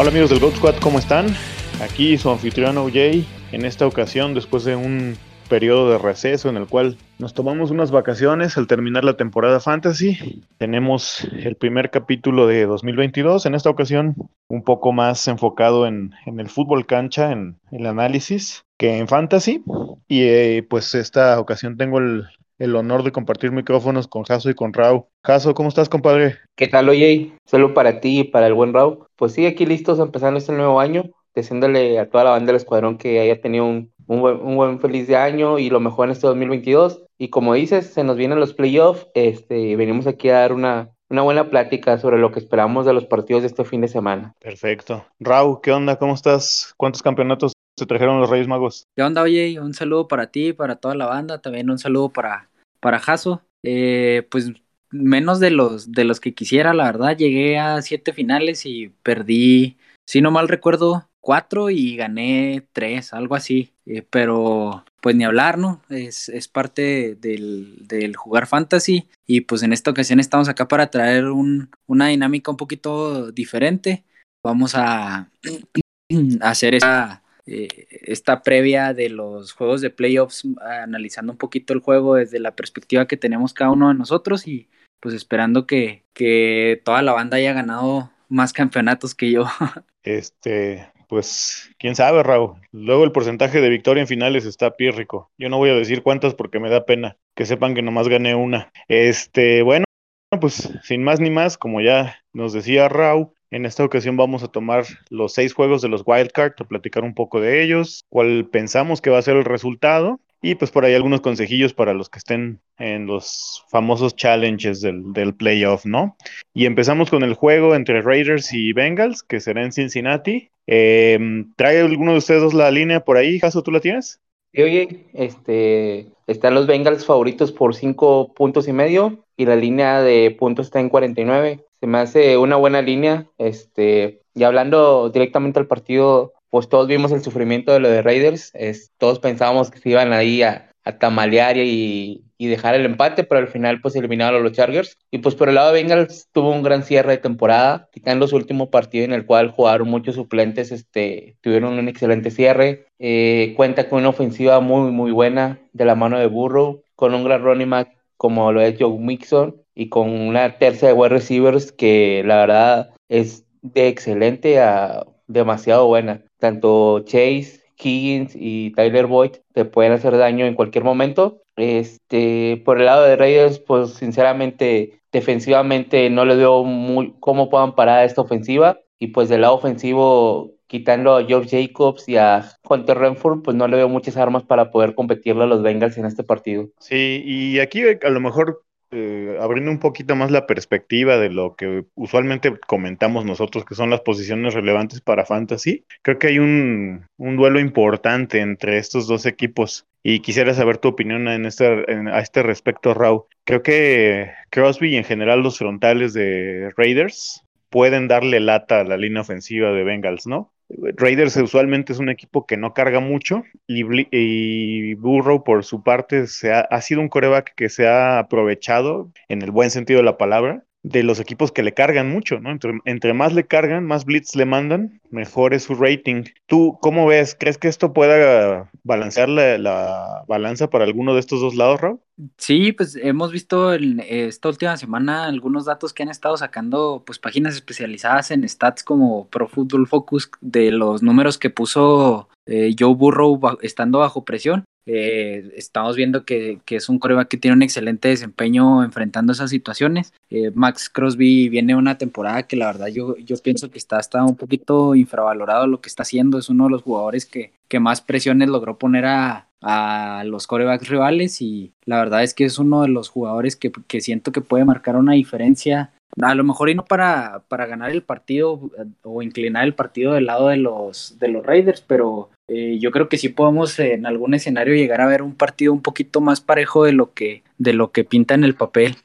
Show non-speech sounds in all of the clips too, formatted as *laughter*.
Hola amigos del Goat Squad, ¿cómo están? Aquí su anfitrión OJ, en esta ocasión después de un periodo de receso en el cual nos tomamos unas vacaciones al terminar la temporada fantasy. Tenemos el primer capítulo de 2022, en esta ocasión un poco más enfocado en, el fútbol cancha, en el análisis, que en fantasy. Y eh, pues esta ocasión tengo el, el honor de compartir micrófonos con Jaso y con Rau. Jaso, ¿cómo estás, compadre? ¿Qué tal, oye? Solo para ti y para el buen Rau. Pues sí, aquí listos empezando este nuevo año, deseándole a toda la banda del escuadrón que haya tenido un, un, buen, un buen feliz de año y lo mejor en este 2022. Y como dices, se nos vienen los playoffs, este, venimos aquí a dar una, una buena plática sobre lo que esperamos de los partidos de este fin de semana. Perfecto. Rau, ¿qué onda? ¿Cómo estás? ¿Cuántos campeonatos se trajeron los Reyes Magos? ¿Qué onda, oye? Un saludo para ti, para toda la banda, también un saludo para, para Jaso. Eh, pues menos de los, de los que quisiera, la verdad. Llegué a siete finales y perdí, si no mal recuerdo, cuatro y gané tres, algo así. Eh, pero pues ni hablar, ¿no? Es, es parte del, del, jugar fantasy y pues en esta ocasión estamos acá para traer un, una dinámica un poquito diferente. Vamos a, *clears throat* hacer esta, eh, esta previa de los juegos de playoffs, analizando un poquito el juego desde la perspectiva que tenemos cada uno de nosotros y pues esperando que, que toda la banda haya ganado más campeonatos que yo. *laughs* Este, pues quién sabe, Raúl. Luego el porcentaje de victoria en finales está pírrico. Yo no voy a decir cuántas porque me da pena que sepan que nomás gané una. Este, bueno, pues sin más ni más, como ya nos decía Raúl, en esta ocasión vamos a tomar los seis juegos de los Wildcard, a platicar un poco de ellos, cuál pensamos que va a ser el resultado y pues por ahí algunos consejillos para los que estén en los famosos challenges del, del, playoff, ¿no? Y empezamos con el juego entre Raiders y Bengals, que será en Cincinnati. Eh, ¿Trae alguno de ustedes la línea por ahí, Jaso? ¿Tú la tienes? Sí, oye, este, están los Bengals favoritos por cinco puntos y medio y la línea de puntos está en 49. Se me hace una buena línea. Este, y hablando directamente al partido, pues todos vimos el sufrimiento de lo de Raiders, es, todos pensábamos que se iban ahí a, a tamalear y, y, dejar el empate, pero al final pues eliminaron a los Chargers. Y pues por el lado de Bengals tuvo un gran cierre de temporada, quitando su último partido en el cual jugaron muchos suplentes, este, tuvieron un excelente cierre, eh, cuenta con una ofensiva muy muy buena de la mano de Burrow, con un gran running back como lo es Joe Mixon y con una tercia de wide receivers que la verdad es de excelente a demasiado buena. Tanto Chase, Higgins y Tyler Boyd te pueden hacer daño en cualquier momento. Este, por el lado de Raiders, pues sinceramente, defensivamente no le veo muy cómo puedan parar esta ofensiva. Y pues del lado ofensivo, quitando a George Jacobs y a Hunter Renford, pues no le veo muchas armas para poder competirle a los Bengals en este partido. Sí, y aquí a lo mejor eh, abriendo un poquito más la perspectiva de lo que usualmente comentamos nosotros, que son las posiciones relevantes para Fantasy, creo que hay un, duelo importante entre estos dos equipos y quisiera saber tu opinión en este, a este respecto, Raúl. Creo que Crosby y en general los frontales de Raiders pueden darle lata a la línea ofensiva de Bengals, ¿no? Raiders usualmente es un equipo que no carga mucho y, Burrow por su parte se ha, ha, sido un coreback que se ha aprovechado en el buen sentido de la palabra de los equipos que le cargan mucho, ¿no? Entre, entre, más le cargan, más blitz le mandan, mejor es su rating. ¿Tú cómo ves? ¿Crees que esto pueda balancear la, la balanza para alguno de estos dos lados, Rob? Sí, pues hemos visto en esta última semana algunos datos que han estado sacando pues páginas especializadas en stats como Pro Football Focus de los números que puso eh, Joe Burrow estando bajo presión. Eh, estamos viendo que, que, es un coreback que tiene un excelente desempeño enfrentando esas situaciones. Eh, Max Crosby viene una temporada que la verdad yo, yo pienso que está, está un poquito infravalorado lo que está haciendo. Es uno de los jugadores que, que más presiones logró poner a, a los corebacks rivales y la verdad es que es uno de los jugadores que, que siento que puede marcar una diferencia a lo mejor y no para, para ganar el partido o inclinar el partido del lado de los, de los Raiders, pero eh, yo creo que sí podemos en algún escenario llegar a ver un partido un poquito más parejo de lo que, de lo que pinta en el papel.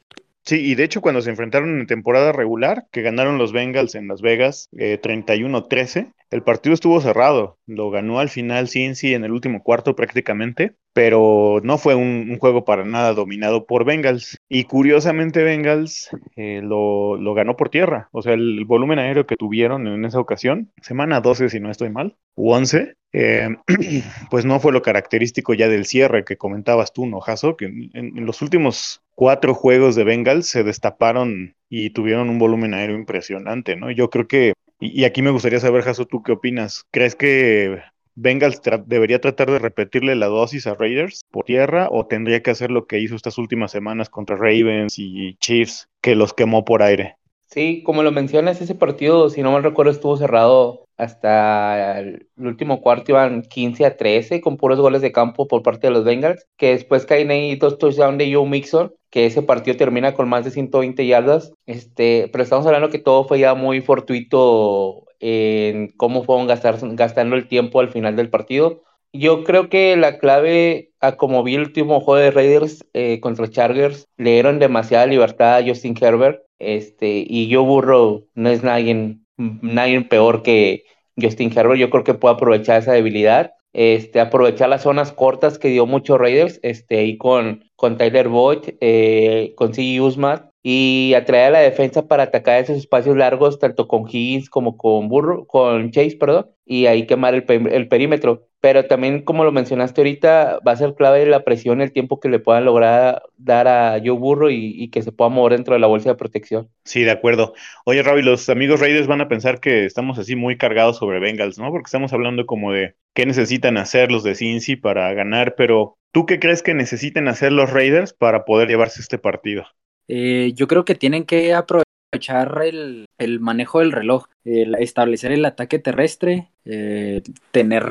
Sí, y de hecho cuando se enfrentaron en temporada regular, que ganaron los Bengals en Las Vegas eh, 31-13, el partido estuvo cerrado, lo ganó al final Cincy en el último cuarto prácticamente, pero no fue un, juego para nada dominado por Bengals. Y curiosamente Bengals eh, lo, lo, ganó por tierra, o sea, el, volumen aéreo que tuvieron en esa ocasión, semana 12 si no estoy mal, u 11, eh, *clears throat* pues no fue lo característico ya del cierre que comentabas tú, ¿no, Que en, los últimos cuatro juegos de Bengals se destaparon y tuvieron un volumen aéreo impresionante, ¿no? Yo creo que, y, aquí me gustaría saber, Jaso, ¿tú qué opinas? ¿Crees que Bengals debería tratar de repetirle la dosis a Raiders por tierra o tendría que hacer lo que hizo estas últimas semanas contra Ravens y Chiefs, que los quemó por aire? Sí, como lo mencionas, ese partido, si no mal recuerdo, estuvo cerrado hasta el último cuarto, iban 15 a 13 con puros goles de campo por parte de los Bengals, que después caen ahí dos touchdowns de Joe Mixon, que ese partido termina con más de 120 yardas, este, pero estamos hablando que todo fue ya muy fortuito en cómo fueron gastar, gastando el tiempo al final del partido. Yo creo que la clave, a como vi el último juego de Raiders eh, contra Chargers, le dieron demasiada libertad a Justin Herbert este, y yo burro, no es nadie, nadie peor que Justin Herbert. Yo creo que puede aprovechar esa debilidad. Este, aprovechar las zonas cortas que dio muchos Raiders, este, ahí con, con Tyler Boyd, eh, con C. Usman, y atraer a la defensa para atacar esos espacios largos, tanto con Higgins como con Burro, con Chase, perdón, y ahí quemar el, perímetro. Pero también, como lo mencionaste ahorita, va a ser clave la presión, el tiempo que le puedan lograr dar a Joe Burro y, que se pueda mover dentro de la bolsa de protección. Sí, de acuerdo. Oye, Ravi, los amigos Raiders van a pensar que estamos así muy cargados sobre Bengals, ¿no? Porque estamos hablando como de qué necesitan hacer los de Cincy para ganar, pero ¿tú qué crees que necesiten hacer los Raiders para poder llevarse este partido? Eh, yo creo que tienen que aprovechar el, manejo del reloj, establecer el ataque terrestre, eh, tener,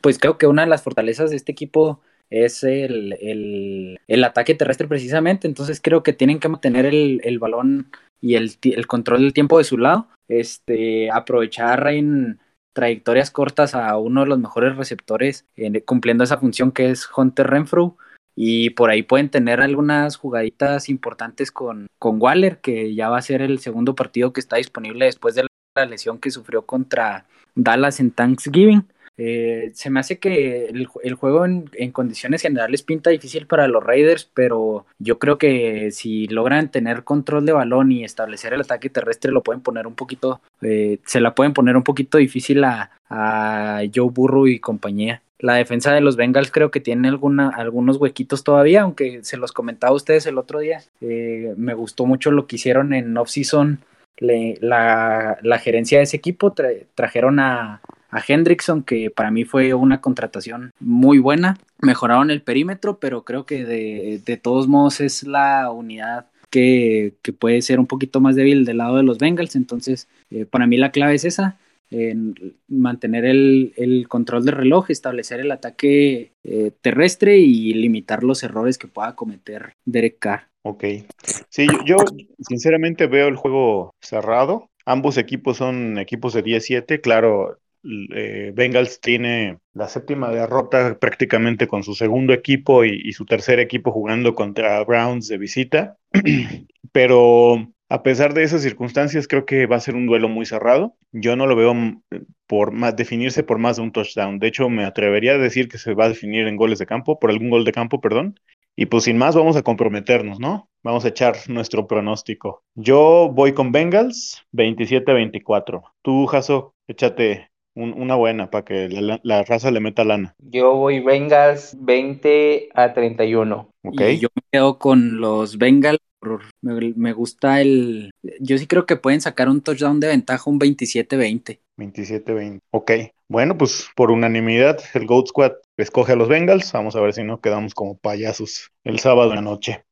pues creo que una de las fortalezas de este equipo es el, ataque terrestre precisamente, entonces creo que tienen que mantener el, balón y el, control del tiempo de su lado, este, aprovechar en trayectorias cortas a uno de los mejores receptores cumpliendo esa función que es Hunter Renfrew y por ahí pueden tener algunas jugaditas importantes con, con Waller, que ya va a ser el segundo partido que está disponible después de la lesión que sufrió contra Dallas en Thanksgiving. Eh, se me hace que el, juego en, condiciones generales pinta difícil para los Raiders, pero yo creo que si logran tener control de balón y establecer el ataque terrestre, lo pueden poner un poquito, eh, se la pueden poner un poquito difícil a, a Joe Burrow y compañía. La defensa de los Bengals creo que tiene alguna, algunos huequitos todavía, aunque se los comentaba a ustedes el otro día. Eh, me gustó mucho lo que hicieron en off-season. La, la, gerencia de ese equipo trajeron a, Hendrickson, que para mí fue una contratación muy buena. Mejoraron el perímetro, pero creo que de, de todos modos es la unidad que, que, puede ser un poquito más débil del lado de los Bengals. Entonces, eh, para mí la clave es esa en mantener el, control del reloj, establecer el ataque eh, terrestre y limitar los errores que pueda cometer Derek Carr. Ok. Sí, yo, sinceramente veo el juego cerrado. Ambos equipos son equipos de 17. Claro, eh, Bengals tiene la séptima derrota prácticamente con su segundo equipo y, y, su tercer equipo jugando contra Browns de visita. *clears throat* Pero a pesar de esas circunstancias, creo que va a ser un duelo muy cerrado. Yo no lo veo mm, por más, definirse por más de un touchdown. De hecho, me atrevería a decir que se va a definir en goles de campo, por algún gol de campo, perdón. Y pues sin más, vamos a comprometernos, ¿no? Vamos a echar nuestro pronóstico. Yo voy con Bengals 27-24. Tú, Jaso, échate una buena para que la, raza le meta lana. Yo voy Bengals 20 a 31. Okay. Y yo me quedo con los Bengals me, gusta el. Yo sí creo que pueden sacar un touchdown de ventaja, un 27-20. 27-20. Ok. Bueno, pues por unanimidad, el Goat Squad escoge a los Bengals. Vamos a ver si no quedamos como payasos el sábado en la noche.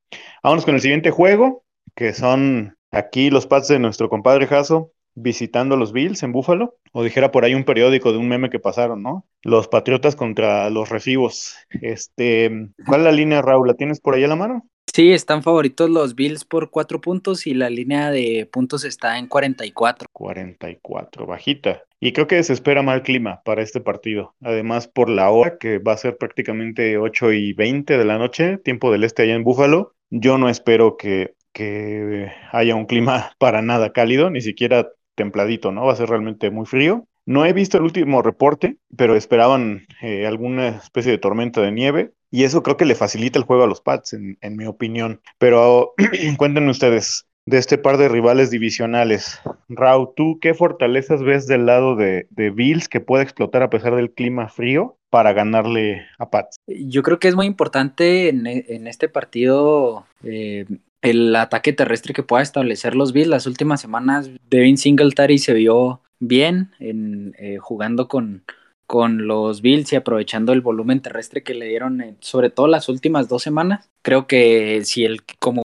Vámonos con el siguiente juego, que son aquí los Pats de nuestro compadre Jaso visitando a los Bills en Búfalo. O dijera por ahí un periódico de un meme que pasaron, ¿no? Los Patriotas contra los Recibos. Este, ¿cuál es la línea, Raúl? ¿La tienes por ahí a la mano? Sí, están favoritos los Bills por cuatro puntos y la línea de puntos está en 44. 44, bajita. Y creo que se espera mal clima para este partido. Además, por la hora, que va a ser prácticamente 8 y 20 de la noche, tiempo del este allá en Búfalo, yo no espero que, que haya un clima *laughs* para nada cálido, ni siquiera templadito, ¿no? Va a ser realmente muy frío. No he visto el último reporte, pero esperaban eh, alguna especie de tormenta de nieve y eso creo que le facilita el juego a los Pats, en, en mi opinión. Pero *clears throat* cuéntenme ustedes, de este par de rivales divisionales. Rau, ¿tú qué fortalezas ves del lado de, Bills que puede explotar a pesar del clima frío para ganarle a Pats? Yo creo que es muy importante en, este partido eh, el ataque terrestre que pueda establecer los Bills. Las últimas semanas Devin Singletary se vio bien en, eh, jugando con, con los Bills y aprovechando el volumen terrestre que le dieron, sobre todo las últimas dos semanas. Creo que si el, como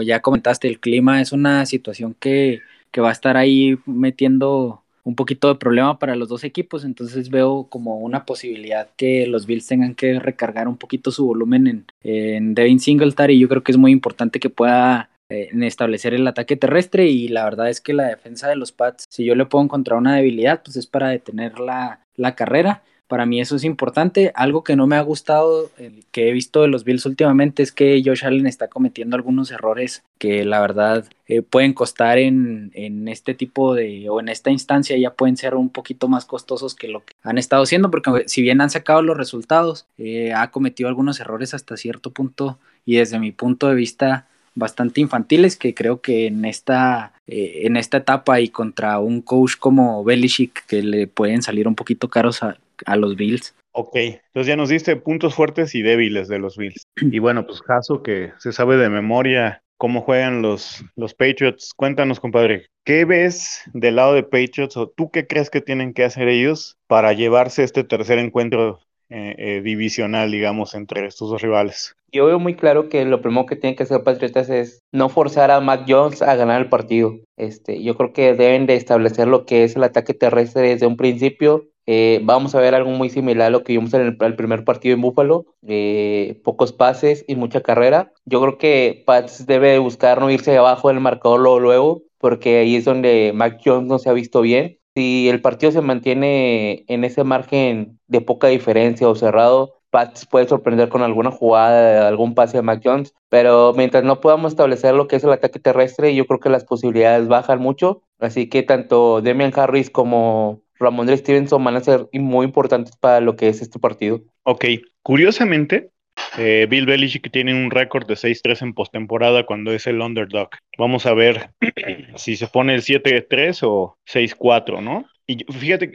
ya comentaste, el clima es una situación que, va a estar ahí metiendo un poquito de problema para los dos equipos, entonces veo como una posibilidad que los Bills tengan que recargar un poquito su volumen en, en Devin Singletary yo creo que es muy importante que pueda eh, establecer el ataque terrestre y la verdad es que la defensa de los Pats, si yo le puedo encontrar una debilidad, pues es para detener la, la carrera para mí eso es importante. Algo que no me ha gustado, que he visto de los Bills últimamente, es que Josh Allen está cometiendo algunos errores que la verdad eh, pueden costar en, en, este tipo de, o en esta instancia ya pueden ser un poquito más costosos que lo que han estado haciendo, porque si bien han sacado los resultados, eh, ha cometido algunos errores hasta cierto punto y desde mi punto de vista bastante infantiles que creo que en esta, eh, en esta etapa y contra un coach como Belichick que le pueden salir un poquito caros a, a los Bills. Ok, entonces ya nos diste puntos fuertes y débiles de los Bills. Y bueno, pues caso que se sabe de memoria cómo juegan los, los Patriots. Cuéntanos, compadre, ¿qué ves del lado de Patriots o tú qué crees que tienen que hacer ellos para llevarse este tercer encuentro eh, eh, divisional, digamos, entre estos dos rivales? Yo veo muy claro que lo primero que tienen que hacer Patriots es no forzar a Mac Jones a ganar el partido. Este, yo creo que deben de establecer lo que es el ataque terrestre desde un principio eh, vamos a ver algo muy similar a lo que vimos en el, primer partido en Buffalo, eh, pocos pases y mucha carrera. Yo creo que Pats debe buscar no irse abajo del marcador luego, porque ahí es donde Mac Jones no se ha visto bien. Si el partido se mantiene en ese margen de poca diferencia o cerrado, Pats puede sorprender con alguna jugada, algún pase de Mac pero mientras no podamos establecer lo que es el ataque terrestre, yo creo que las posibilidades bajan mucho. Así que tanto Demian Harris como Ramondre Stevenson van a ser muy importantes para lo que es este partido. Ok, curiosamente, eh, Bill Belichick tiene un récord de 6-3 en postemporada cuando es el underdog. Vamos a ver *clears throat* si se pone el 7-3 o 6-4, ¿no? Y fíjate,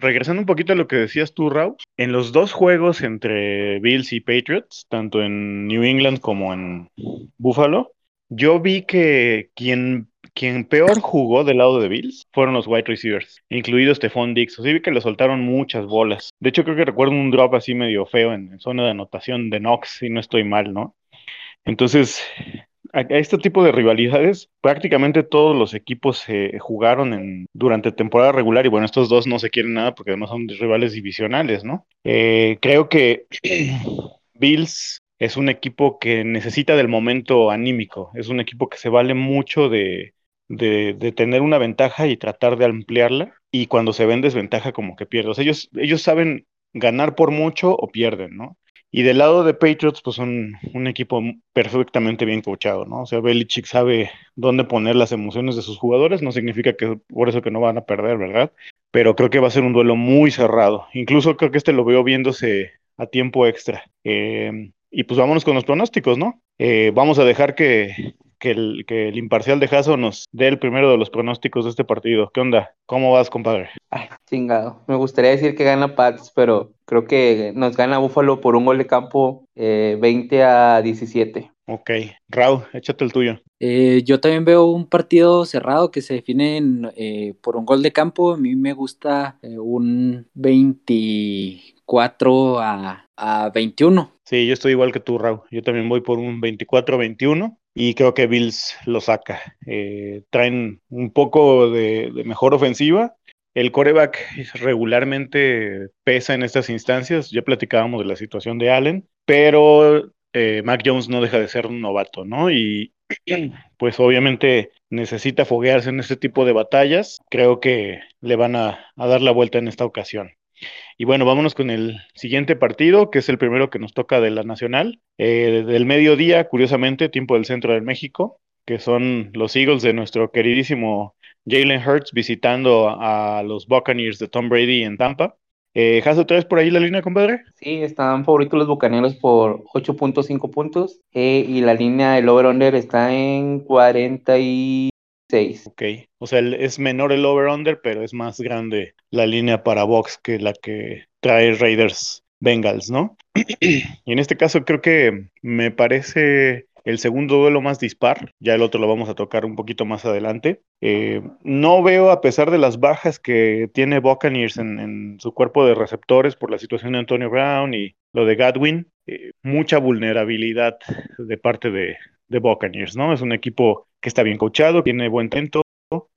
regresando un poquito a lo que decías tú, Raúl, en los dos juegos entre Bills y Patriots, tanto en New England como en Buffalo, yo vi que quien quien peor jugó del lado de Bills fueron los wide receivers, incluido Stephon Dix. O sea, que le soltaron muchas bolas. De hecho, creo que recuerdo un drop así medio feo en, zona de anotación de Knox, si no estoy mal, ¿no? Entonces, a, este tipo de rivalidades, prácticamente todos los equipos se jugaron durante temporada regular y bueno, estos dos no se quieren nada porque además son rivales divisionales, ¿no? Eh, creo que *clears throat* Bills es un equipo que necesita del momento anímico, es un equipo que se vale mucho de, de, tener una ventaja y tratar de ampliarla, y cuando se ve en desventaja como que pierde. ellos, ellos saben ganar por mucho o pierden, ¿no? Y del lado de Patriots, pues son un equipo perfectamente bien coachado, ¿no? O sea, Belichick sabe dónde poner las emociones de sus jugadores, no significa que por eso que no van a perder, ¿verdad? Pero creo que va a ser un duelo muy cerrado. Incluso creo que este lo veo viéndose a tiempo extra. Eh, y pues vámonos con los pronósticos, ¿no? Eh, vamos a dejar que, que el, que el imparcial de Jaso nos dé el primero de los pronósticos de este partido. ¿Qué onda? ¿Cómo vas, compadre? Ay, chingado. Me gustaría decir que gana Pats, pero creo que nos gana Búfalo por un gol de campo 20 eh, a 17. Ok, Raúl, échate el tuyo. Eh, yo también veo un partido cerrado que se define eh, por un gol de campo. A mí me gusta un 24 a, a 21. Sí, yo estoy igual que tú, Raúl. Yo también voy por un 24-21 y creo que Bills lo saca. Eh, traen un poco de, mejor ofensiva. El coreback regularmente pesa en estas instancias. Ya platicábamos de la situación de Allen, pero eh, Mac Jones no deja de ser un novato, ¿no? Y *clears throat* pues obviamente necesita foguearse en este tipo de batallas. Creo que le van a dar la vuelta en esta ocasión. Y bueno, vámonos con el siguiente partido, que es el primero que nos toca de la Nacional. Eh, del mediodía, curiosamente, tiempo del centro de México, que son los Eagles de nuestro queridísimo Jalen Hurts visitando a los Buccaneers de Tom Brady en Tampa. Eh, ¿Has otra vez por ahí la línea, compadre? Sí, están favoritos los Bucaneros por 8.5 puntos eh, y la línea del over-under está en 46. Ok, o sea, es menor el over-under, pero es más grande la línea para box que la que trae Raiders Bengals, ¿no? *clears throat* y en este caso creo que me parece el segundo duelo más dispar, ya el otro lo vamos a tocar un poquito más adelante. Eh, no veo, a pesar de las bajas que tiene Buccaneers en, su cuerpo de receptores por la situación de Antonio Brown y lo de Gadwin, eh, mucha vulnerabilidad de parte de, de Buccaneers, ¿no? Es un equipo que está bien coachado, tiene buen tento,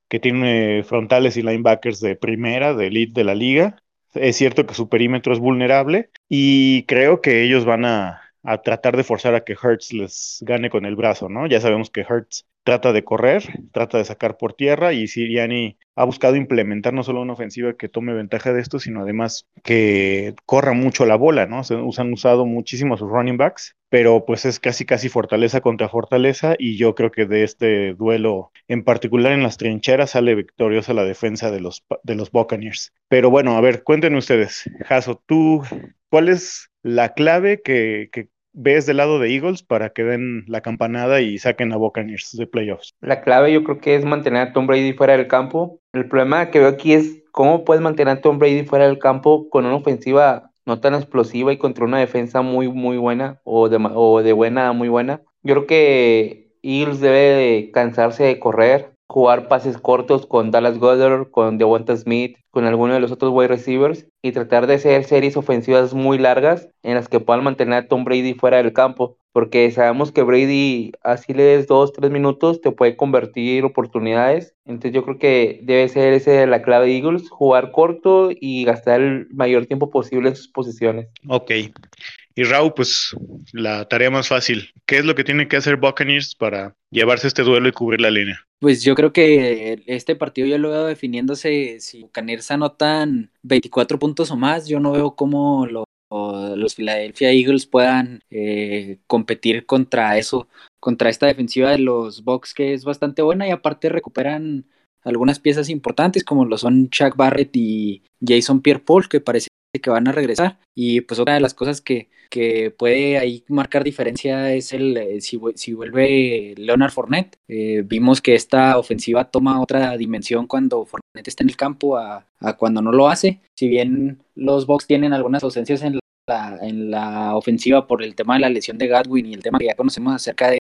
que tiene frontales y linebackers de primera, de elite de la liga. Es cierto que su perímetro es vulnerable y creo que ellos van a, a tratar de forzar a que Hertz les gane con el brazo, ¿no? Ya sabemos que Hertz trata de correr, trata de sacar por tierra y Siriani ha buscado implementar no solo una ofensiva que tome ventaja de esto, sino además que corra mucho la bola, ¿no? Se, han usado muchísimo sus running backs, pero pues es casi casi fortaleza contra fortaleza y yo creo que de este duelo en particular en las trincheras sale victoriosa la defensa de los, de los Buccaneers. Pero bueno, a ver, cuéntenme ustedes, Jaso, tú, ¿cuál es la clave que, que ves del lado de Eagles para que den la campanada y saquen a Buccaneers de playoffs? La clave yo creo que es mantener a Tom Brady fuera del campo. El problema que veo aquí es cómo puedes mantener a Tom Brady fuera del campo con una ofensiva no tan explosiva y contra una defensa muy, muy buena o de, o de buena muy buena. Yo creo que Eagles debe cansarse de correr, jugar pases cortos con Dallas Goddard, con Devonta Smith, con alguno de los otros wide receivers y tratar de hacer series ofensivas muy largas en las que puedan mantener a Tom Brady fuera del campo. Porque sabemos que Brady, así le des dos, tres minutos, te puede convertir oportunidades. Entonces yo creo que debe ser esa la clave de Eagles, jugar corto y gastar el mayor tiempo posible en sus posiciones. Ok. Y Raúl, pues la tarea más fácil. ¿Qué es lo que tiene que hacer Buccaneers para llevarse este duelo y cubrir la línea? Pues yo creo que este partido yo lo veo definiéndose si Buccaneers anotan 24 puntos o más, yo no veo cómo los Philadelphia Eagles puedan eh, competir contra eso, contra esta defensiva de los Bucks que es bastante buena y aparte recuperan algunas piezas importantes como lo son Chuck Barrett y Jason Pierre-Paul que parece que van a regresar. Y pues otra de las cosas que, que puede ahí marcar diferencia es el eh, si, si, vuelve Leonard Fournette. Eh, vimos que esta ofensiva toma otra dimensión cuando Fournette está en el campo a, a cuando no lo hace. Si bien los Bucks tienen algunas ausencias en la, en la ofensiva por el tema de la lesión de Gadwin y el tema que ya conocemos acerca de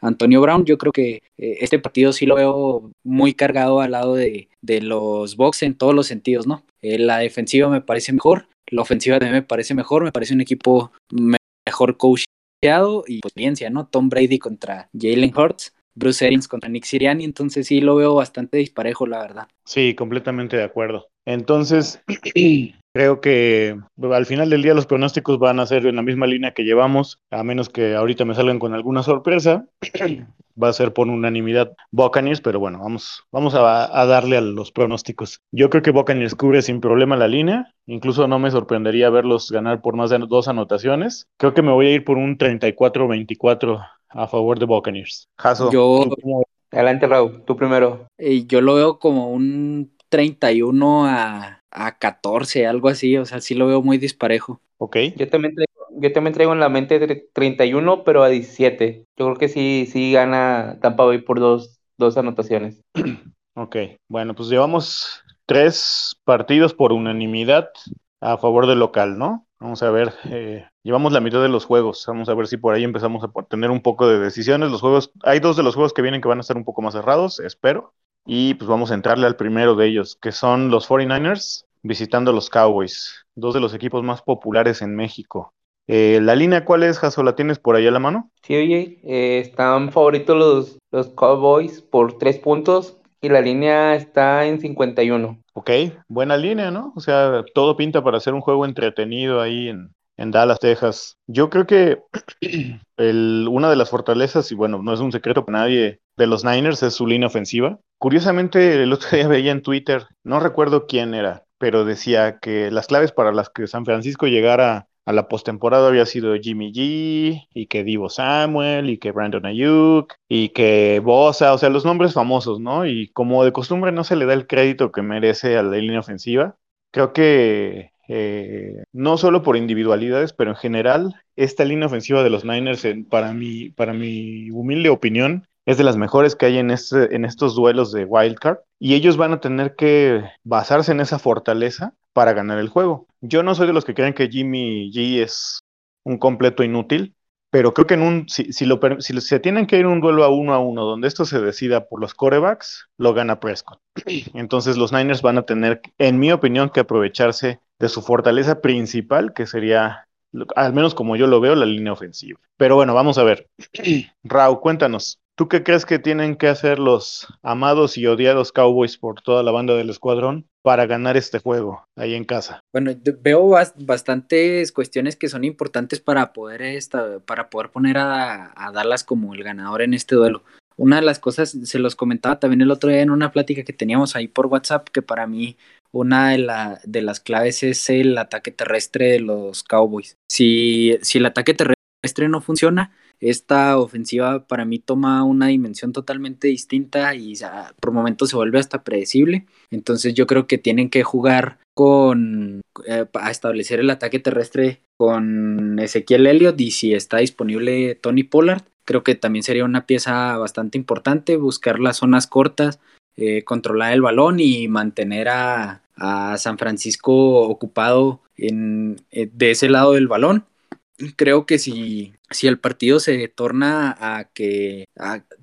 Antonio Brown, yo creo que eh, este partido sí lo veo muy cargado al lado de, de los Bucks en todos los sentidos, ¿no? Eh, la defensiva me parece mejor, la ofensiva también me parece mejor, me parece un equipo mejor coachado y experiencia, ¿no? Tom Brady contra Jalen Hurts. Bruce Arians contra Nick Siriani, entonces sí lo veo bastante disparejo, la verdad. Sí, completamente de acuerdo. Entonces, *clears throat* creo que al final del día los pronósticos van a ser en la misma línea que llevamos, a menos que ahorita me salgan con alguna sorpresa. *clears throat* Va a ser por unanimidad Buccaneers, pero bueno, vamos, vamos a, darle a los pronósticos. Yo creo que Buccaneers cubre sin problema la línea, incluso no me sorprendería verlos ganar por más de dos anotaciones. Creo que me voy a ir por un 34-24 a favor de Buccaneers. yo, adelante Raúl, tú primero. Eh, yo lo veo como un 31 a, a 14, algo así, o sea, sí lo veo muy disparejo. Ok. Yo también traigo, yo también traigo en la mente 31, pero a 17. Yo creo que sí, sí gana Tampa Bay por dos, dos anotaciones. *clears throat* Ok, bueno, pues llevamos tres partidos por unanimidad a favor del local, ¿no? Vamos a ver, eh, llevamos la mitad de los juegos, vamos a ver si por ahí empezamos a tener un poco de decisiones. Los juegos, hay dos de los juegos que vienen que van a estar un poco más cerrados, espero. Y pues vamos a entrarle al primero de ellos, que son los 49ers visitando los Cowboys, dos de los equipos más populares en México. Eh, ¿La línea cuál es, Jaso? ¿La tienes por ahí a la mano? Sí, oye, eh, están favoritos los, los Cowboys por tres puntos y la línea está en 51. Ok, buena línea, ¿no? O sea, todo pinta para hacer un juego entretenido ahí en, en Dallas, Texas. Yo creo que *clears throat* el, una de las fortalezas, y bueno, no es un secreto para nadie, de los Niners es su línea ofensiva. Curiosamente, el otro día *laughs* veía en Twitter, no recuerdo quién era, pero decía que las claves para las que San Francisco llegara a la postemporada había sido Jimmy G, y que Divo Samuel, y que Brandon Ayuk, y que Bosa, o sea, los nombres famosos, ¿no? Y como de costumbre no se le da el crédito que merece a la línea ofensiva, creo que eh, no solo por individualidades, pero en general, esta línea ofensiva de los Niners, para, mi, para mi humilde opinión, es de las mejores que hay en, este, en estos duelos de wildcard y ellos van a tener que basarse en esa fortaleza para ganar el juego. Yo no soy de los que creen que Jimmy G es un completo inútil, pero creo que en un, si, si, se tienen que ir un duelo a uno a uno donde esto se decida por los corebacks, lo gana Prescott. *clears throat* Entonces los Niners van a tener, en mi opinión, que aprovecharse de su fortaleza principal, que sería, al menos como yo lo veo, la línea ofensiva. Pero bueno, vamos a ver. *clears throat* Rau, cuéntanos, ¿Tú qué crees que tienen que hacer los amados y odiados Cowboys por toda la banda del escuadrón para ganar este juego ahí en casa? Bueno, veo bastantes cuestiones que son importantes para poder, esta, para poder poner a, Dallas como el ganador en este duelo. Una de las cosas, se los comentaba también el otro día en una plática que teníamos ahí por WhatsApp, que para mí una de, de las claves es el ataque terrestre de los Cowboys. Si, si el ataque terrestre no funciona, esta ofensiva para mí toma una dimensión totalmente distinta y por momentos se vuelve hasta predecible. Entonces yo creo que tienen que jugar con eh, a establecer el ataque terrestre con Ezequiel Elliott y si está disponible Tony Pollard, creo que también sería una pieza bastante importante buscar las zonas cortas, eh, controlar el balón y mantener a, San Francisco ocupado en, eh, de ese lado del balón creo que si, si el partido se torna a que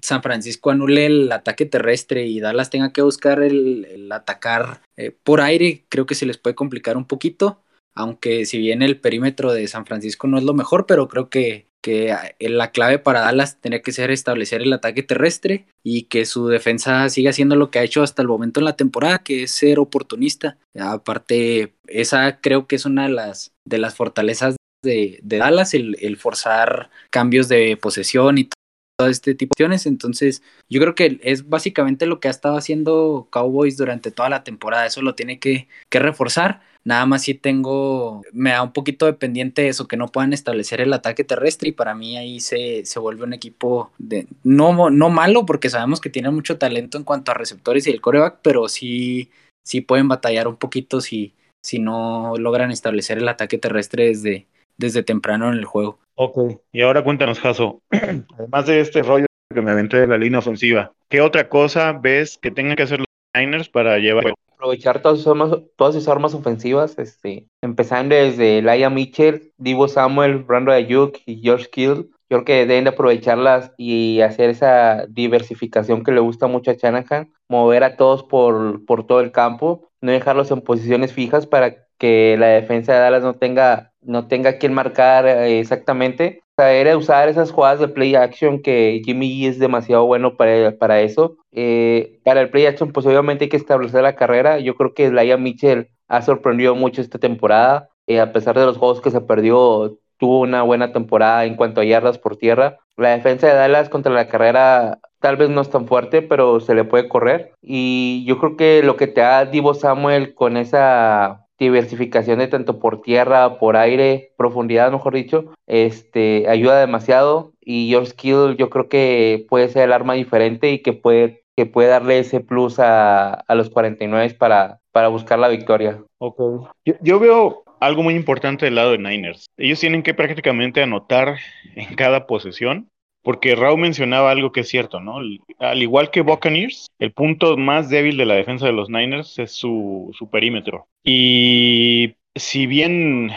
San Francisco anule el ataque terrestre y Dallas tenga que buscar el, atacar eh, por aire, creo que se les puede complicar un poquito. Aunque si bien el perímetro de San Francisco no es lo mejor, pero creo que, que eh, la clave para Dallas tiene que ser establecer el ataque terrestre y que su defensa siga haciendo lo que ha hecho hasta el momento en la temporada, que es ser oportunista. Aparte, esa creo que es una de las, de las fortalezas de, Dallas, el, forzar cambios de posesión y todo este tipo de cuestiones. Entonces, yo creo que es básicamente lo que ha estado haciendo Cowboys durante toda la temporada. Eso lo tiene que, reforzar. Nada más si tengo, me da un poquito de pendiente eso, que no puedan establecer el ataque terrestre y para mí ahí se, se vuelve un equipo de, no, no malo porque sabemos que tiene mucho talento en cuanto a receptores y el coreback, pero sí, sí pueden batallar un poquito si, si no logran establecer el ataque terrestre desde, desde temprano en el juego. Ok, y ahora cuéntanos, Jaso, *clears throat* además de este rollo que me aventé de la línea ofensiva, ¿qué otra cosa ves que tengan que hacer los Niners para llevar? Aprovechar todas sus armas, todas sus armas ofensivas, este, empezando desde Laia Mitchell, Divo Samuel, Brando Ayuk y George Kill. Yo creo que deben de aprovecharlas y hacer esa diversificación que le gusta mucho a Shanahan, mover a todos por, por todo el campo, no dejarlos en posiciones fijas para que la defensa de Dallas no tenga, no tenga quien marcar eh, exactamente. Saber usar esas jugadas de play action que Jimmy es demasiado bueno para, para eso. Eh, para el play action, pues obviamente hay que establecer la carrera. Yo creo que Laia Mitchell ha sorprendido mucho esta temporada. Eh, a pesar de los juegos que se perdió, tuvo una buena temporada en cuanto a yardas por tierra. La defensa de Dallas contra la carrera tal vez no es tan fuerte, pero se le puede correr. Y yo creo que lo que te da Divo Samuel con esa diversificación de tanto por tierra, por aire, profundidad, mejor dicho, este, ayuda demasiado y your skill yo creo que puede ser el arma diferente y que puede, que puede darle ese plus a, a los 49 para, para buscar la victoria. Okay. Yo, yo, veo algo muy importante del lado de Niners. Ellos tienen que prácticamente anotar en cada posesión porque Raúl mencionaba algo que es cierto, ¿no? Al igual que Buccaneers, el punto más débil de la defensa de los Niners es su, su perímetro. Y si bien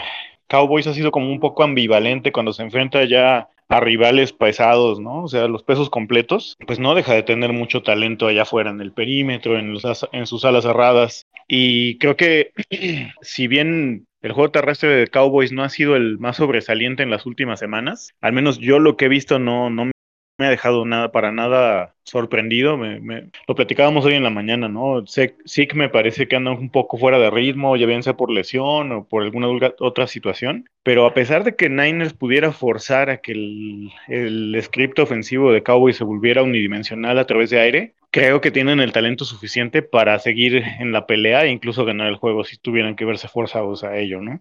Cowboys ha sido como un poco ambivalente cuando se enfrenta ya a rivales pesados, ¿no? O sea, los pesos completos, pues no deja de tener mucho talento allá afuera en el perímetro, en, los, en sus alas cerradas. Y creo que *clears throat* si bien el juego terrestre de Cowboys no ha sido el más sobresaliente en las últimas semanas. Al menos yo lo que he visto no, me ha dejado nada para nada sorprendido. Me, lo platicábamos hoy en la mañana, ¿no? Que me parece que anda un poco fuera de ritmo, ya bien sea por lesión o por alguna otra situación. Pero a pesar de que Niners pudiera forzar a que el, el script ofensivo de Cowboys se volviera unidimensional a través de aire, creo que tienen el talento suficiente para seguir en la pelea e incluso ganar el juego si tuvieran que verse forzados a ello, ¿no?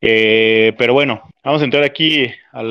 Eh, pero bueno, vamos a entrar aquí a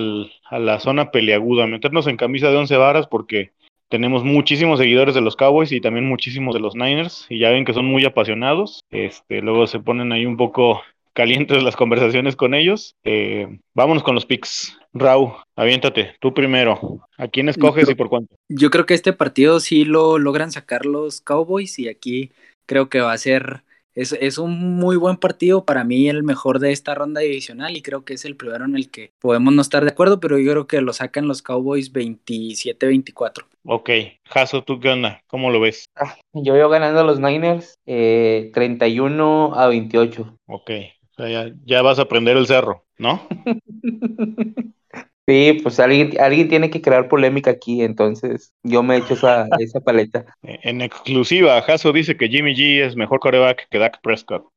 la zona peleaguda, meternos en camisa de once varas porque tenemos muchísimos seguidores de los Cowboys y también muchísimos de los Niners y ya ven que son muy apasionados. Este, luego se ponen ahí un poco calientes las conversaciones con ellos. Eh, vámonos con los picks. Rau, aviéntate, tú primero. ¿A quién escoges y por cuánto? Yo creo que este partido sí lo logran sacar los Cowboys y aquí creo que va a ser es, es, un muy buen partido, para mí el mejor de esta ronda divisional y creo que es el primero en el que podemos no estar de acuerdo, pero yo creo que lo sacan los Cowboys 27-24. Ok, Jaso, ¿tú qué onda? ¿Cómo lo ves? Ah, yo veo ganando a los Niners eh, 31 a 28. Ok, o sea, ya, ya vas a prender el cerro, ¿no? *laughs* Sí, pues alguien, alguien tiene que crear polémica aquí, entonces yo me echo esa, *laughs* esa paleta. En exclusiva, Jaso dice que Jimmy G es mejor coreback que Dak Prescott.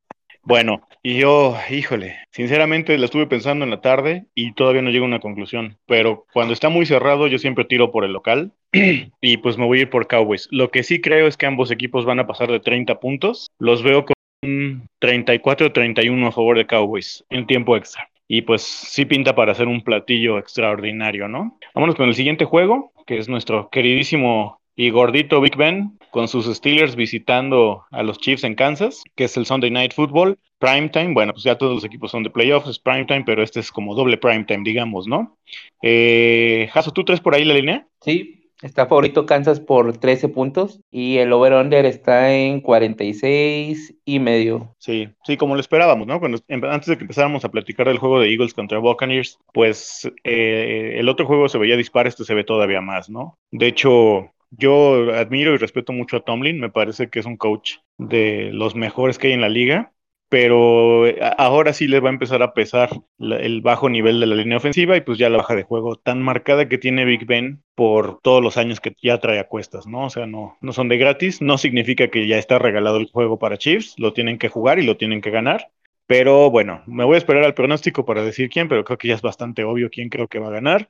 Bueno, y yo, híjole, sinceramente la estuve pensando en la tarde y todavía no llego a una conclusión, pero cuando está muy cerrado yo siempre tiro por el local *clears throat* y pues me voy a ir por Cowboys. Lo que sí creo es que ambos equipos van a pasar de 30 puntos, los veo 34-31 a favor de Cowboys en tiempo extra y pues sí pinta para hacer un platillo extraordinario, ¿no? Vámonos con el siguiente juego, que es nuestro queridísimo y gordito Big Ben con sus Steelers visitando a los Chiefs en Kansas, que es el Sunday Night Football. Primetime, bueno, pues ya todos los equipos son de playoffs, es primetime, pero este es como doble primetime, digamos, ¿no? Eh, Jaso, ¿tú traes por ahí la línea? Sí, Está favorito Kansas por 13 puntos y el over-under está en 46 y medio. Sí, sí, como lo esperábamos, ¿no? Cuando, antes de que empezáramos a platicar del juego de Eagles contra Buccaneers, pues eh, el otro juego se veía dispar, este se ve todavía más, ¿no? De hecho, yo admiro y respeto mucho a Tomlin, me parece que es un coach de los mejores que hay en la liga pero eh, ahora sí les va a empezar a pesar el bajo nivel de la línea ofensiva y pues ya la baja de juego tan marcada que tiene Big Ben por todos los años que ya trae a cuestas, ¿no? O sea, no, no son de gratis, no significa que ya está regalado el juego para Chiefs, lo tienen que jugar y lo tienen que ganar. Pero bueno, me voy a esperar al pronóstico para decir quién, pero creo que ya es bastante obvio quién creo que va a ganar.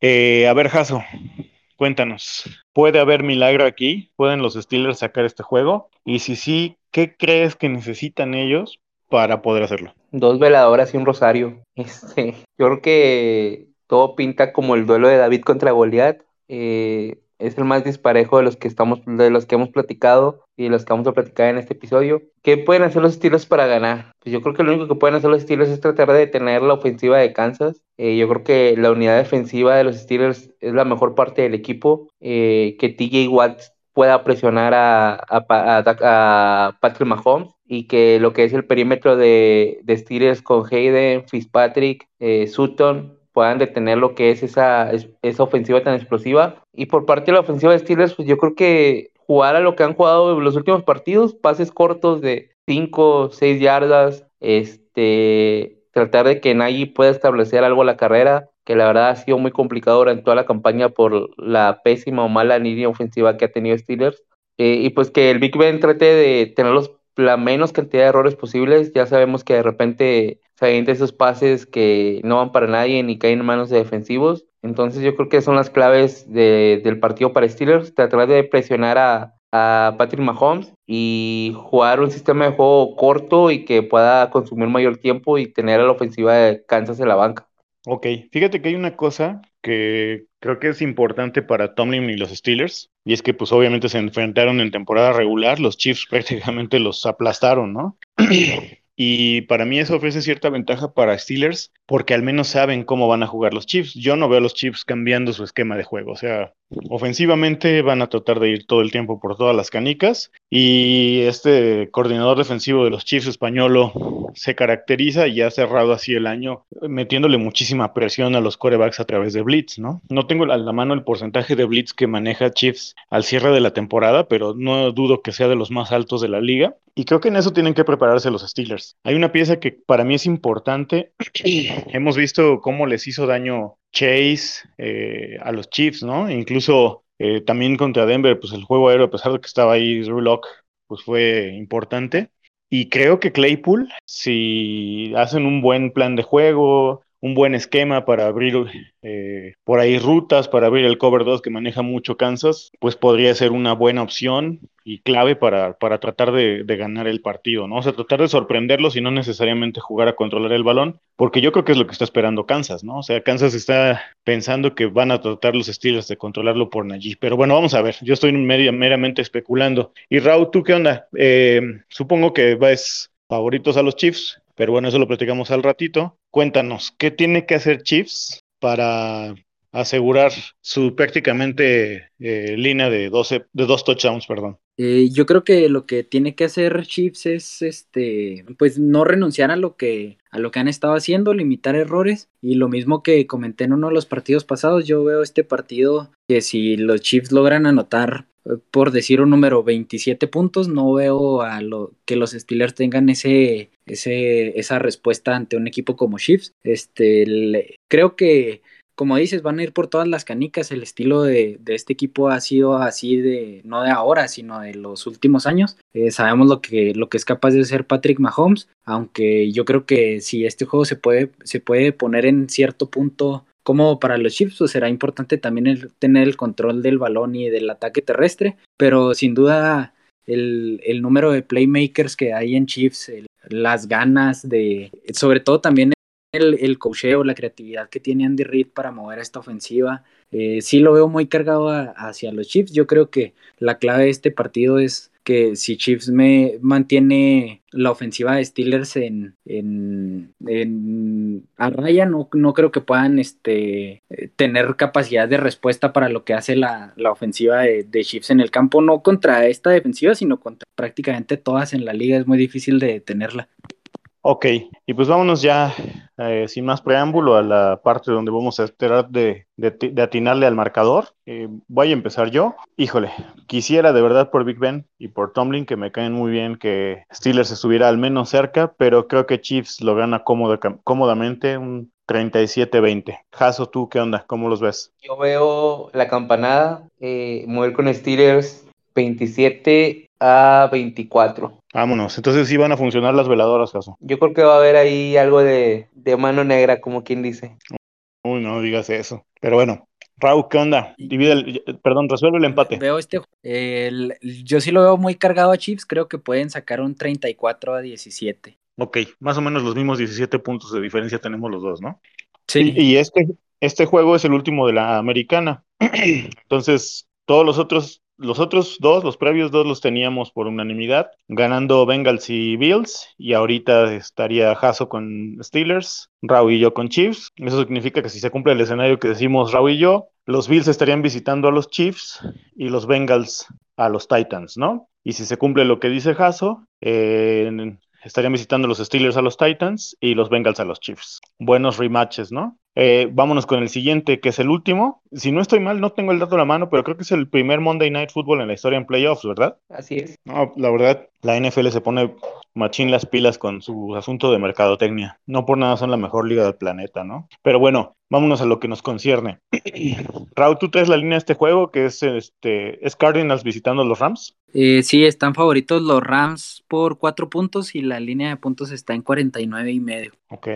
Eh, a ver, Jaso, cuéntanos, ¿puede haber milagro aquí? ¿Pueden los Steelers sacar este juego? Y si sí, ¿qué crees que necesitan ellos para poder hacerlo? Dos veladoras y un rosario. *laughs* Este, yo creo que todo pinta como el duelo de David contra Goliat. Eh, es el más disparejo de los que estamos, de los que hemos platicado y de los que vamos a platicar en este episodio. ¿Qué pueden hacer los Steelers para ganar? Pues yo creo que lo único que pueden hacer los Steelers es tratar de detener la ofensiva de Kansas. Eh, yo creo que la unidad defensiva de los Steelers es la mejor parte del equipo. Eh, que TJ Watt pueda presionar a, Patrick Mahomes y que lo que es el perímetro de, de Steelers con Hayden, Fitzpatrick, eh, Sutton puedan detener lo que es esa, esa ofensiva tan explosiva. Y por parte de la ofensiva de Steelers, pues yo creo que jugar a lo que han jugado los últimos partidos, pases cortos de 5, 6 yardas, este, tratar de que Nagy pueda establecer algo a la carrera, que la verdad ha sido muy complicado durante toda la campaña por la pésima o mala línea ofensiva que ha tenido Steelers. Eh, y pues que el Big Ben trate de tener los, la menos cantidad de errores posibles. Ya sabemos que de repente se esos pases que no van para nadie ni caen en manos de defensivos. Entonces yo creo que son las claves del partido para Steelers, tratar de presionar a, a Patrick Mahomes y jugar un sistema de juego corto y que pueda consumir mayor tiempo y tener a la ofensiva de Kansas en la banca. Ok, fíjate que hay una cosa que creo que es importante para Tomlin y los Steelers, y es que pues obviamente se enfrentaron en temporada regular, los Chiefs *laughs* prácticamente los aplastaron, ¿no? *clears throat* Y para mí eso ofrece cierta ventaja para Steelers porque al menos saben cómo van a jugar los Chiefs. Yo no veo a los Chiefs cambiando su esquema de juego. O sea, ofensivamente van a tratar de ir todo el tiempo por todas las canicas. Y este coordinador defensivo de los Chiefs españolo se caracteriza y ha cerrado así el año metiéndole muchísima presión a los corebacks a través de Blitz, ¿no? No tengo a la mano el porcentaje de Blitz que maneja Chiefs al cierre de la temporada, pero no dudo que sea de los más altos de la liga. Y creo que en eso tienen que prepararse los Steelers. Hay una pieza que para mí es importante. *clears throat* Hemos visto cómo les hizo daño Chase eh, a los Chiefs, ¿no? Incluso eh, también contra Denver, pues el juego aéreo, a pesar de que estaba ahí Drew Lock, pues fue importante. Y creo que Claypool, si hacen un buen plan de juego, un buen esquema para abrir eh, por ahí rutas, para abrir el cover 2 que maneja mucho Kansas, pues podría ser una buena opción y clave para, para tratar de, ganar el partido, ¿no? O sea, tratar de sorprenderlos y no necesariamente jugar a controlar el balón, porque yo creo que es lo que está esperando Kansas, ¿no? O sea, Kansas está pensando que van a tratar los estilos de controlarlo por allí. Pero bueno, vamos a ver, yo estoy meramente especulando. Y Raúl, ¿tú qué onda? Eh, supongo que vas favoritos a los Chiefs, pero bueno, eso lo platicamos al ratito. Cuéntanos, ¿qué tiene que hacer Chiefs para asegurar su prácticamente eh, línea de, 12, de dos touchdowns, perdón. Eh, yo creo que lo que tiene que hacer Chiefs es este, pues no renunciar a lo que a lo que han estado haciendo, limitar errores y lo mismo que comenté en uno de los partidos pasados, yo veo este partido que si los Chiefs logran anotar eh, por decir un número 27 puntos, no veo a lo que los Steelers tengan ese, ese esa respuesta ante un equipo como Chiefs. Este, creo que como dices, van a ir por todas las canicas. El estilo de, este equipo ha sido así de, no de ahora, sino de los últimos años. Eh, sabemos lo que, es capaz de hacer Patrick Mahomes, aunque yo creo que si este juego se puede, se puede poner en cierto punto como para los Chiefs, pues será importante también tener el control del balón y del ataque terrestre, pero sin duda el, número de playmakers que hay en Chiefs, las ganas de, sobre todo también el, el cocheo, la creatividad que tiene Andy Reid para mover esta ofensiva. Eh, sí lo veo muy cargado hacia los Chiefs. Yo creo que la clave de este partido es que si Chiefs me mantiene la ofensiva de Steelers en, en, a raya, no, no, creo que puedan este, tener capacidad de respuesta para lo que hace la, ofensiva de, de, Chiefs en el campo, no contra esta defensiva, sino contra prácticamente todas en la liga. Es muy difícil de detenerla. Ok, y pues vámonos ya, eh, sin más preámbulo, a la parte donde vamos a esperar de, atinarle al marcador. Eh, voy a empezar yo. Híjole, quisiera de verdad por Big Ben y por Tomlin, que me caen muy bien que Steelers estuviera al menos cerca, pero creo que Chiefs lo gana cómodamente, un 37-20. Jaso, ¿tú qué onda? ¿Cómo los ves? Yo veo la campanada, eh, mover con Steelers 27 a 24. Vámonos, entonces sí van a funcionar las veladoras, caso. Yo creo que va a haber ahí algo de, mano negra, como quien dice. Uy, no digas eso. Pero bueno, Raúl, ¿qué onda? Divide el, perdón, resuelve el empate. Veo este, el, yo sí lo veo muy cargado a Chips, creo que pueden sacar un 34 a 17. Ok, más o menos los mismos 17 puntos de diferencia tenemos los dos, ¿no? Sí. Y, y este, este juego es el último de la americana. *clears throat* Entonces, todos los otros los otros dos, los previos dos los teníamos por unanimidad, ganando Bengals y Bills, y ahorita estaría Hasso con Steelers, Raúl y yo con Chiefs. Eso significa que si se cumple el escenario que decimos Raúl y yo, los Bills estarían visitando a los Chiefs y los Bengals a los Titans, ¿no? Y si se cumple lo que dice Hasso, estarían visitando los Steelers a los Titans y los Bengals a los Chiefs. Buenos rematches, ¿no? Eh, vámonos con el siguiente, que es el último. Si no estoy mal, no tengo el dato a la mano, pero creo que es el primer Monday Night Football en la historia en playoffs, ¿verdad? Así es. No, la verdad, la NFL se pone machín las pilas con su asunto de mercadotecnia. No por nada son la mejor liga del planeta, ¿no? Pero bueno, vámonos a lo que nos concierne. *clears throat* Raúl, ¿tú traes la línea de este juego que es este es Cardinals visitando los Rams? Eh, sí, están favoritos los Rams por cuatro puntos y la línea de puntos está en 49 y medio. Ok.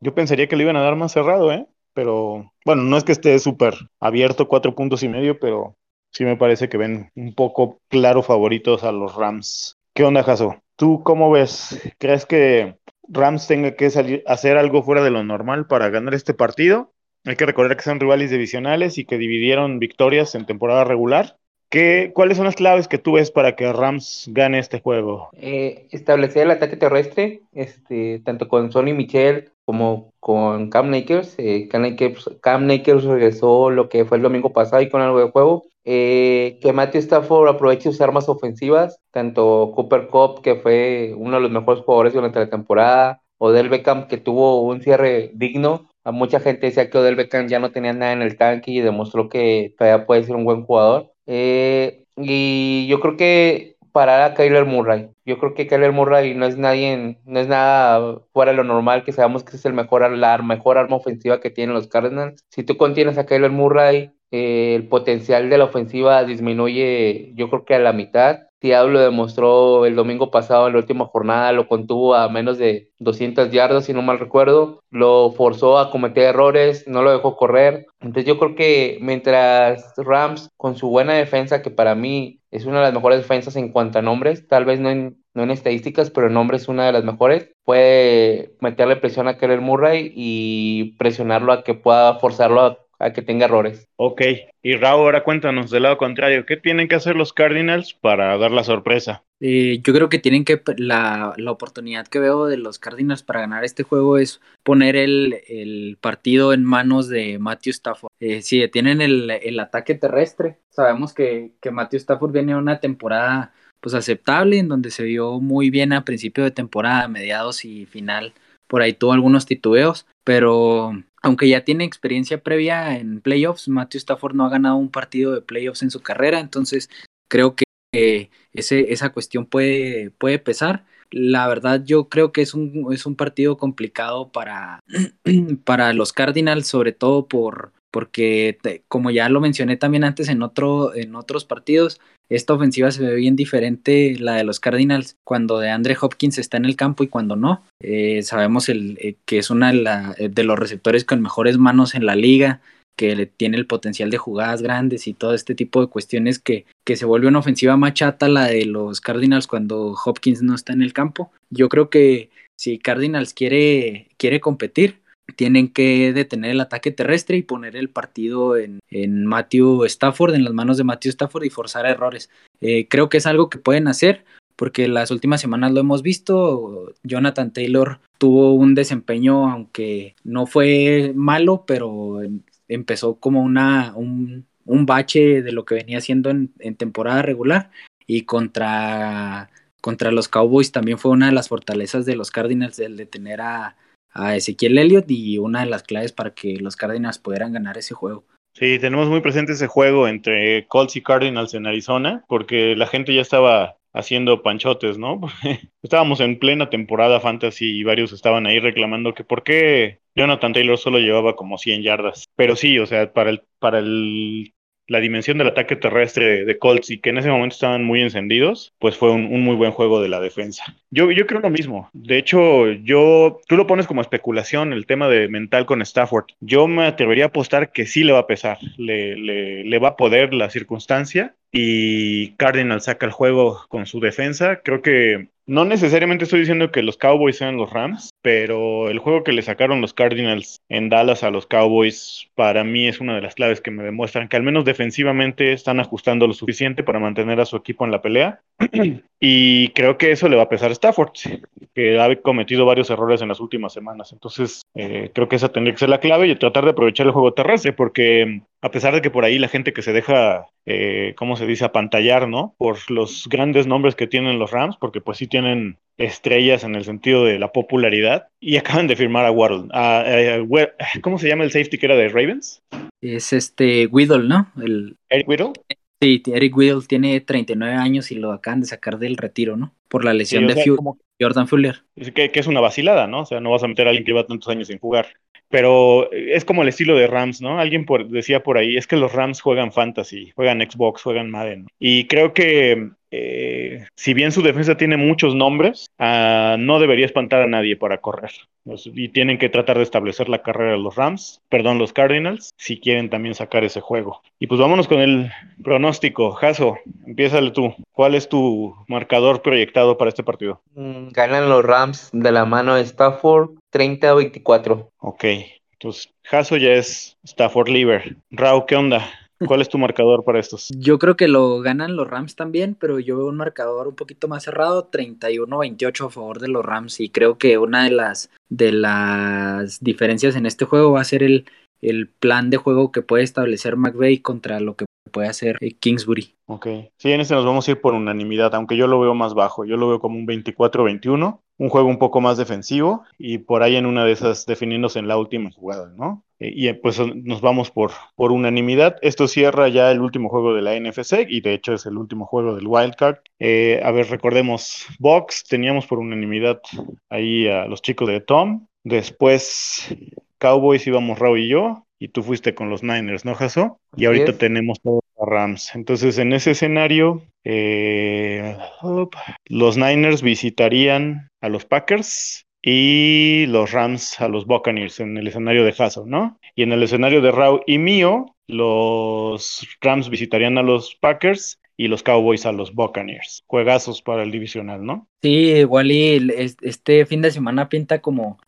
Yo pensaría que le iban a dar más cerrado, ¿eh? Pero bueno, no es que esté súper abierto, cuatro puntos y medio, pero sí me parece que ven un poco claro favoritos a los Rams. ¿Qué onda, Jaso? ¿Tú cómo ves? ¿Crees que Rams tenga que salir, hacer algo fuera de lo normal para ganar este partido? Hay que recordar que son rivales divisionales y que dividieron victorias en temporada regular. ¿Qué, ¿Cuáles son las claves que tú ves para que Rams gane este juego? Eh, establecer el ataque terrestre, este, tanto con Sonny Michel como con Cam Nakers. Eh, Cam, Nakers, regresó lo que fue el domingo pasado y con algo de juego. Eh, que Matthew Stafford aproveche sus armas ofensivas, tanto Cooper Cup, que fue uno de los mejores jugadores durante la temporada, Odell Beckham, que tuvo un cierre digno. A mucha gente decía que Odell Beckham ya no tenía nada en el tanque y demostró que todavía puede ser un buen jugador. Eh, y yo creo que parar a Kyler Murray. Yo creo que Kyler Murray no es nadie, no es nada fuera de lo normal, que sabemos que es el mejor, la mejor arma ofensiva que tienen los Cardinals. Si tú contienes a Kyler Murray, eh, el potencial de la ofensiva disminuye yo creo que a la mitad. Diablo demostró el domingo pasado en la última jornada, lo contuvo a menos de 200 yardas, si no mal recuerdo, lo forzó a cometer errores, no lo dejó correr. Entonces yo creo que mientras Rams, con su buena defensa, que para mí es una de las mejores defensas en cuanto a nombres, tal vez no en, no en estadísticas, pero en nombres es una de las mejores, puede meterle presión a Keller Murray y presionarlo a que pueda forzarlo a a que tenga errores. Ok, y Raúl, ahora cuéntanos del lado contrario, ¿qué tienen que hacer los Cardinals para dar la sorpresa? Eh, yo creo que tienen que, la, la, oportunidad que veo de los Cardinals para ganar este juego es poner el, el partido en manos de Matthew Stafford. Eh, si tienen el, el, ataque terrestre, sabemos que, que Matthew Stafford viene una temporada pues aceptable en donde se vio muy bien a principio de temporada, mediados y final. Por ahí tuvo algunos titubeos, pero aunque ya tiene experiencia previa en playoffs, Matthew Stafford no ha ganado un partido de playoffs en su carrera, entonces creo que ese, esa cuestión puede, puede pesar. La verdad, yo creo que es un, es un partido complicado para, *clears throat* para los Cardinals, sobre todo por, porque, como ya lo mencioné también antes en, otro, en otros partidos, esta ofensiva se ve bien diferente, la de los Cardinals, cuando de Andre Hopkins está en el campo y cuando no. Eh, sabemos el, eh, que es una de, de, los receptores con mejores manos en la liga, que tiene el potencial de jugadas grandes y todo este tipo de cuestiones que, que se vuelve una ofensiva más chata la de los Cardinals cuando Hopkins no está en el campo. Yo creo que si Cardinals quiere, quiere competir, tienen que detener el ataque terrestre y poner el partido en, en Matthew Stafford, en las manos de Matthew Stafford y forzar errores. Eh, creo que es algo que pueden hacer porque las últimas semanas lo hemos visto. Jonathan Taylor tuvo un desempeño, aunque no fue malo, pero empezó como una, un, un bache de lo que venía haciendo en, en temporada regular y contra, contra los Cowboys también fue una de las fortalezas de los Cardinals el de tener a, a Ezequiel Elliott y una de las claves para que los Cardinals pudieran ganar ese juego. Sí, tenemos muy presente ese juego entre Colts y Cardinals en Arizona, porque la gente ya estaba haciendo panchotes, ¿no? *laughs* Estábamos en plena temporada fantasy y varios estaban ahí reclamando que por qué Jonathan Taylor solo llevaba como 100 yardas. Pero sí, o sea, para el, para el la dimensión del ataque terrestre de Colts y que en ese momento estaban muy encendidos, pues fue un, muy buen juego de la defensa. Yo, yo creo lo mismo. De hecho, yo, tú lo pones como especulación el tema de mental con Stafford. Yo me atrevería a apostar que sí le va a pesar, le, le, le va a poder la circunstancia y Cardinal saca el juego con su defensa. Creo que no necesariamente estoy diciendo que los Cowboys sean los Rams, pero el juego que le sacaron los Cardinals en Dallas a los Cowboys para mí es una de las claves que me demuestran que al menos defensivamente están ajustando lo suficiente para mantener a su equipo en la pelea. *clears throat* y creo que eso le va a pesar a Stafford, que ha cometido varios errores en las últimas semanas. Entonces, eh, creo que esa tendría que ser la clave y tratar de aprovechar el juego terrestre, porque a pesar de que por ahí la gente que se deja, eh, ¿cómo se dice?, apantallar, ¿no? Por los grandes nombres que tienen los Rams, porque pues sí tienen estrellas en el sentido de la popularidad, y acaban de firmar a Waddle. ¿Cómo se llama el safety que era de Ravens? Es este Whittle, ¿no? El... Eric Whittle. Sí, Eric Whittle tiene 39 años y lo acaban de sacar del retiro, ¿no? Por la lesión de Jordan Fuller. Que, que, es una vacilada, ¿no? O sea, no vas a meter a alguien que lleva tantos años sin jugar pero es como el estilo de Rams, ¿no? Alguien por, decía por ahí, es que los Rams juegan fantasy, juegan Xbox, juegan Madden. Y creo que eh, si bien su defensa tiene muchos nombres, uh, no debería espantar a nadie para correr. Y tienen que tratar de establecer la carrera de los Rams, perdón, los Cardinals, si quieren también sacar ese juego. Y pues vámonos con el pronóstico. Jaso, empiézale tú. ¿Cuál es tu marcador proyectado para este partido? Mm, ganan los Rams de la mano de Stafford 30 a 24. Ok, entonces Jaso ya es Stafford Liver. Rao, ¿qué onda? ¿Cuál es tu marcador para estos? Yo creo que lo ganan los Rams también, pero yo veo un marcador un poquito más cerrado, 31-28 a favor de los Rams y creo que una de las de las diferencias en este juego va a ser el, el plan de juego que puede establecer McVeigh contra lo que puede hacer eh, Kingsbury. Ok, sí, en este nos vamos a ir por unanimidad, aunque yo lo veo más bajo, yo lo veo como un 24-21, un juego un poco más defensivo y por ahí en una de esas definiéndose en la última jugada, ¿no? Eh, y pues nos vamos por, por unanimidad. Esto cierra ya el último juego de la NFC y de hecho es el último juego del Wildcard. Eh, a ver, recordemos, Box teníamos por unanimidad ahí a los chicos de Tom. Después Cowboys íbamos Raúl y yo y tú fuiste con los Niners, ¿no, Jaso? Y ahorita tenemos todos a Rams. Entonces, en ese escenario, eh, los Niners visitarían a los Packers y los Rams a los Buccaneers en el escenario de Jaso, ¿no? Y en el escenario de Rao y mío, los Rams visitarían a los Packers y los Cowboys a los Buccaneers. Juegazos para el divisional, ¿no? Sí, igual y este fin de semana pinta como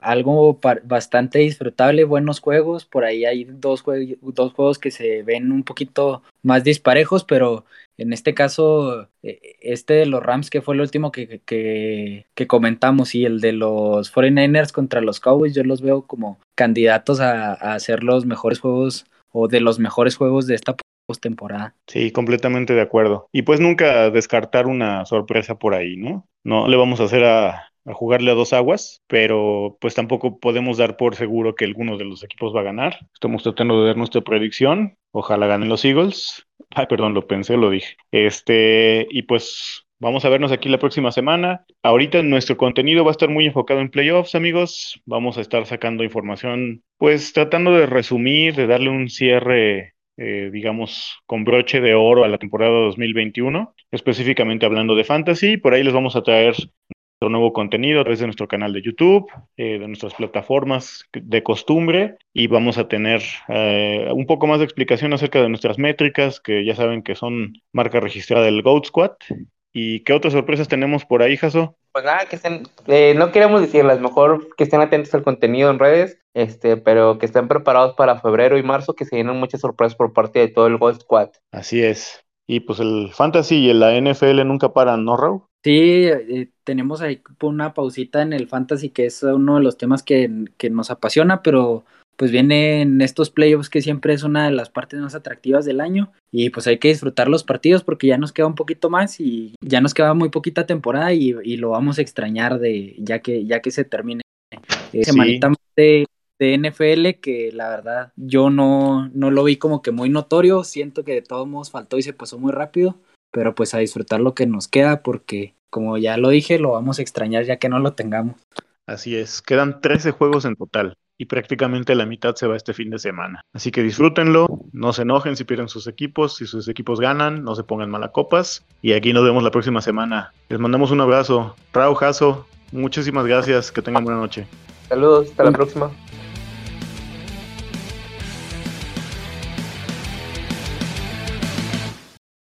algo bastante disfrutable, buenos juegos. Por ahí hay dos, dos juegos que se ven un poquito más disparejos, pero en este caso, e, este de los Rams, que fue el último que, que, que, comentamos, y el de los 49ers contra los Cowboys, yo los veo como candidatos a, a hacer los mejores juegos o de los mejores juegos de esta postemporada. Sí, completamente de acuerdo. Y pues nunca descartar una sorpresa por ahí, ¿no? No le vamos a hacer a, jugarle a dos aguas, pero pues tampoco podemos dar por seguro que alguno de los equipos va a ganar. Estamos tratando de dar nuestra predicción. Ojalá ganen los Eagles. Ay, perdón, lo pensé, lo dije. Este, y pues Vamos a vernos aquí la próxima semana. Ahorita nuestro contenido va a estar muy enfocado en playoffs, amigos. Vamos a estar sacando información, pues tratando de resumir, de darle un cierre, eh, digamos, con broche de oro a la temporada 2021, específicamente hablando de fantasy. Por ahí les vamos a traer nuestro nuevo contenido a través de nuestro canal de YouTube, eh, de nuestras plataformas de costumbre y vamos a tener eh, un poco más de explicación acerca de nuestras métricas que ya saben que son marca registrada del Goat Squad ¿Y qué otras sorpresas tenemos por ahí, Jaso? Pues nada, que estén, eh, no queremos decirlas, mejor que estén atentos al contenido en redes, este, pero que estén preparados para febrero y marzo, que se vienen muchas sorpresas por parte de todo el Gold Squad. Así es. Y pues el Fantasy y la NFL nunca paran, ¿no, Raúl? Sí, eh, tenemos ahí una pausita en el Fantasy, que es uno de los temas que, que nos apasiona, pero pues vienen estos playoffs que siempre es una de las partes más atractivas del año y pues hay que disfrutar los partidos porque ya nos queda un poquito más y ya nos queda muy poquita temporada y, lo vamos a extrañar de ya que ya que se termine. Eh, semanita de, de, NFL que la verdad yo no, no lo vi como que muy notorio siento que de todos modos faltó y se pasó muy rápido pero pues a disfrutar lo que nos queda porque como ya lo dije lo vamos a extrañar ya que no lo tengamos. Así es, quedan 13 juegos en total y prácticamente la mitad se va este fin de semana. Así que disfrútenlo, no se enojen si pierden sus equipos, si sus equipos ganan, no se pongan malacopas y aquí nos vemos la próxima semana. Les mandamos un abrazo. Rao Jaso, muchísimas gracias, que tengan buena noche. Saludos, hasta la próxima.